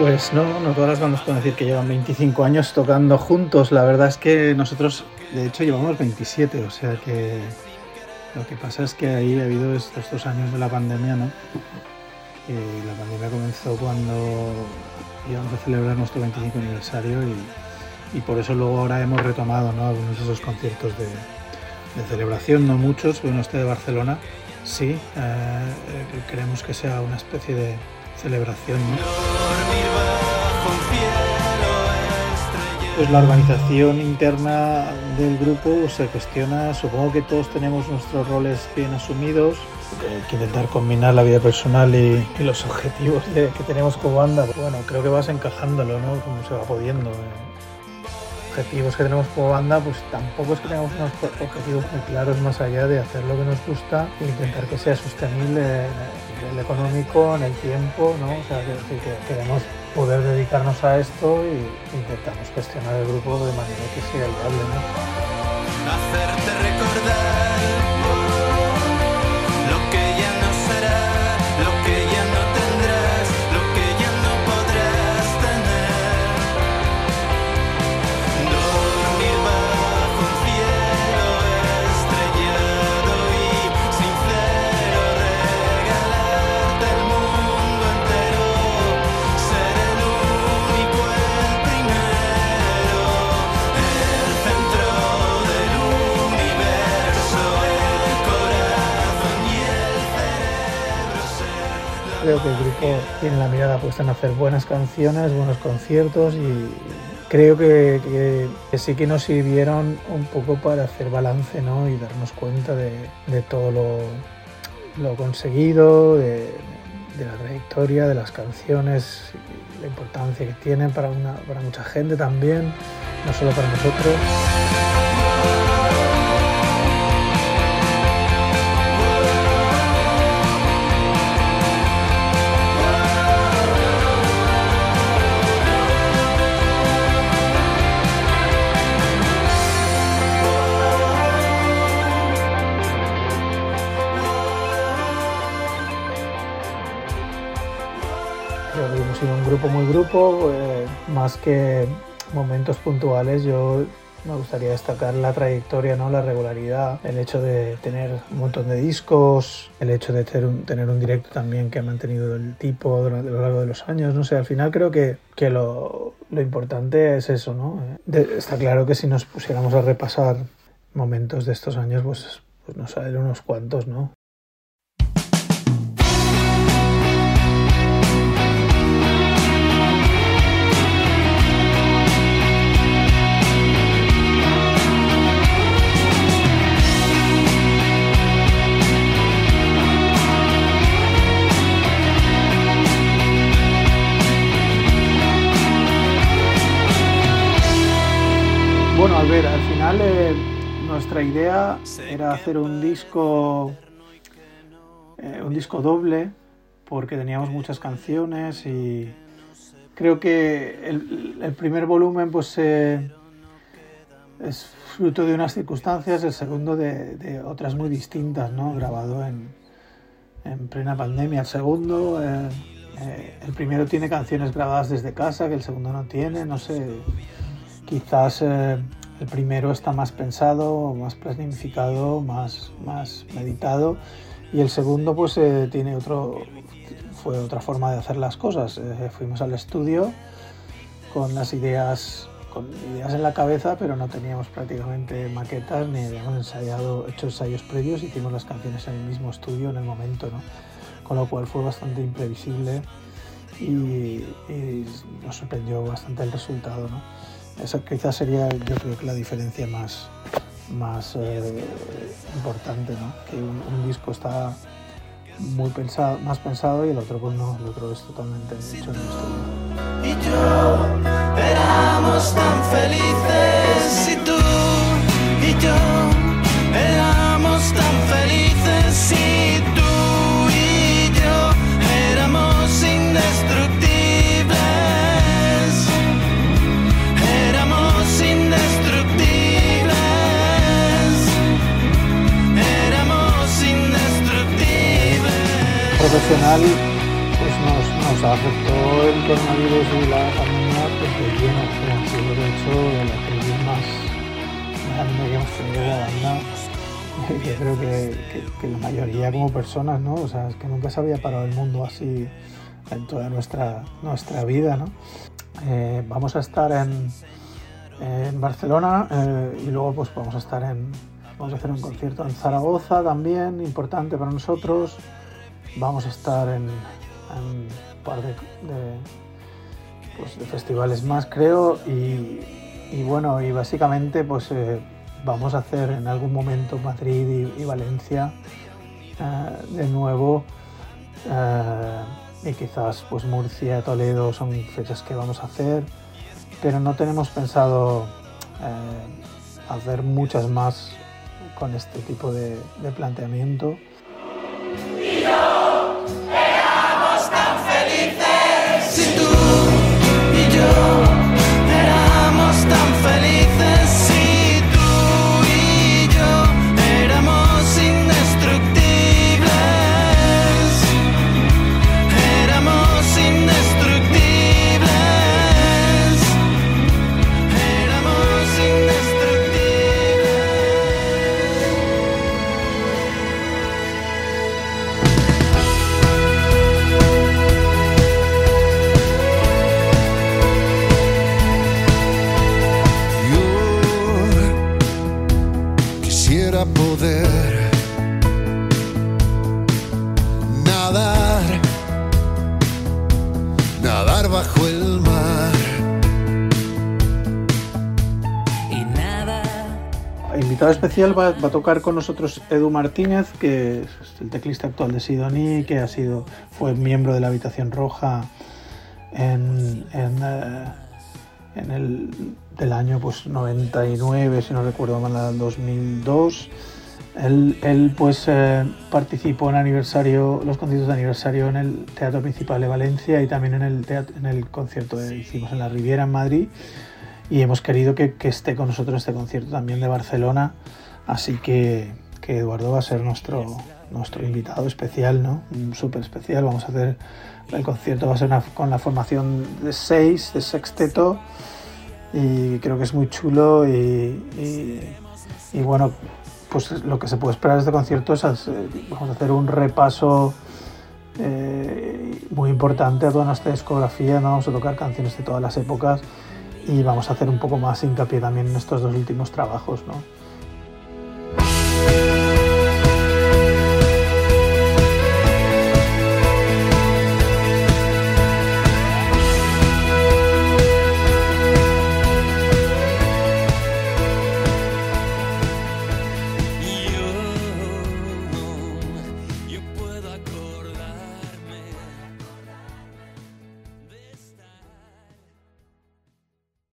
Pues no, no todas las bandas pueden decir que llevan 25 años tocando juntos. La verdad es que nosotros, de hecho, llevamos 27, o sea que lo que pasa es que ahí ha habido estos dos años de la pandemia, ¿no? Y la pandemia comenzó cuando íbamos a celebrar nuestro 25 aniversario y, por eso luego ahora hemos retomado ¿no? algunos de esos conciertos de, celebración, no muchos, bueno, este de Barcelona sí, eh, queremos que sea una especie de celebración. Pues la organización interna del grupo se cuestiona, supongo que todos tenemos nuestros roles bien asumidos, hay que intentar combinar la vida personal y, los objetivos que tenemos como banda. Bueno, creo que vas encajándolo, ¿no? Como se va pudiendo. Eh. Objetivos que tenemos como banda, pues tampoco es que tengamos unos objetivos muy claros más allá de hacer lo que nos gusta e intentar que sea sostenible el económico, en el tiempo, ¿no? O sea, que, queremos poder dedicarnos a esto y intentamos gestionar el grupo de manera que sea viable, ¿no? Creo que el grupo tiene la mirada puesta en hacer buenas canciones, buenos conciertos y creo que, sí que nos sirvieron un poco para hacer balance ¿no? y darnos cuenta de, todo lo, conseguido, de, la trayectoria, de las canciones, la importancia que tienen para, una, para mucha gente también, no solo para nosotros. Grupo muy grupo, eh, más que momentos puntuales, yo me gustaría destacar la trayectoria, ¿no? la regularidad, el hecho de tener un montón de discos, el hecho de tener un, tener un directo también que ha mantenido el tipo durante a lo largo de los años. No sé, al final creo que, que lo, lo, importante es eso. ¿no? está claro que si nos pusiéramos a repasar momentos de estos años, pues, pues nos salen unos cuantos, ¿no? A ver, al final eh, nuestra idea era hacer un disco, eh, un disco doble, porque teníamos muchas canciones y creo que el, primer volumen pues eh, es fruto de unas circunstancias, el segundo de, otras muy distintas, ¿no? Grabado en, en plena pandemia. El segundo, el primero tiene canciones grabadas desde casa, que el segundo no tiene, no sé Quizás eh, el primero está más pensado, más planificado, más, más meditado y el segundo pues eh, tiene otro, fue otra forma de hacer las cosas. Eh, fuimos al estudio con las ideas con ideas en la cabeza, pero no teníamos prácticamente maquetas ni habíamos ensayado, hecho ensayos previos hicimos las canciones en el mismo estudio en el momento, ¿no? Con lo cual fue bastante imprevisible y, y nos sorprendió bastante el resultado, ¿no? Esa quizás sería yo creo que la diferencia más, más eh, importante, ¿no? que un, disco está muy pensado, más pensado y el otro pues no, el otro es totalmente hecho en el estudio. Profesional pues nos, nos afectó el coronavirus y la pandemia pues de lleno, que han sido de hecho la crisis más grande que hemos tenido de la banda. Yo creo que, que, la mayoría como personas, ¿no? O sea, es que nunca se había parado el mundo así en toda nuestra, nuestra vida, ¿no? Eh, vamos a estar en, en Barcelona eh, y luego pues vamos a estar en, vamos a hacer un concierto en Zaragoza también, importante para nosotros. Vamos a estar en, un par de, pues, de, festivales más, creo. Y, bueno, y básicamente pues eh, vamos a hacer en algún momento Madrid y, Valencia eh, de nuevo. Eh, y quizás pues Murcia, Toledo son fechas que vamos a hacer, pero no tenemos pensado hacer muchas más con este tipo de planteamiento. Especial va, a tocar con nosotros Edu Martínez, que es el teclista actual de Sidoní, que ha sido, fue miembro de la Habitación Roja en, eh, el del año pues 99, si no recuerdo mal, 2002. Él, él pues eh, participó en aniversario, los conciertos de aniversario en el Teatro Principal de Valencia y también en el, en el concierto que hicimos en la Riviera en Madrid. Y hemos querido que, esté con nosotros este concierto también de Barcelona, así que, Eduardo va a ser nuestro, nuestro invitado especial, ¿no? Súper especial, vamos a hacer, el concierto va a ser con la formación de seis, de sexteto, y creo que es muy chulo y, bueno, pues lo que se puede esperar de este concierto es, eh, vamos a hacer un repaso eh, muy importante a toda nuestra discografía, ¿no? vamos a tocar canciones de todas las épocas y vamos a hacer un poco más hincapié también en estos dos últimos trabajos. ¿no?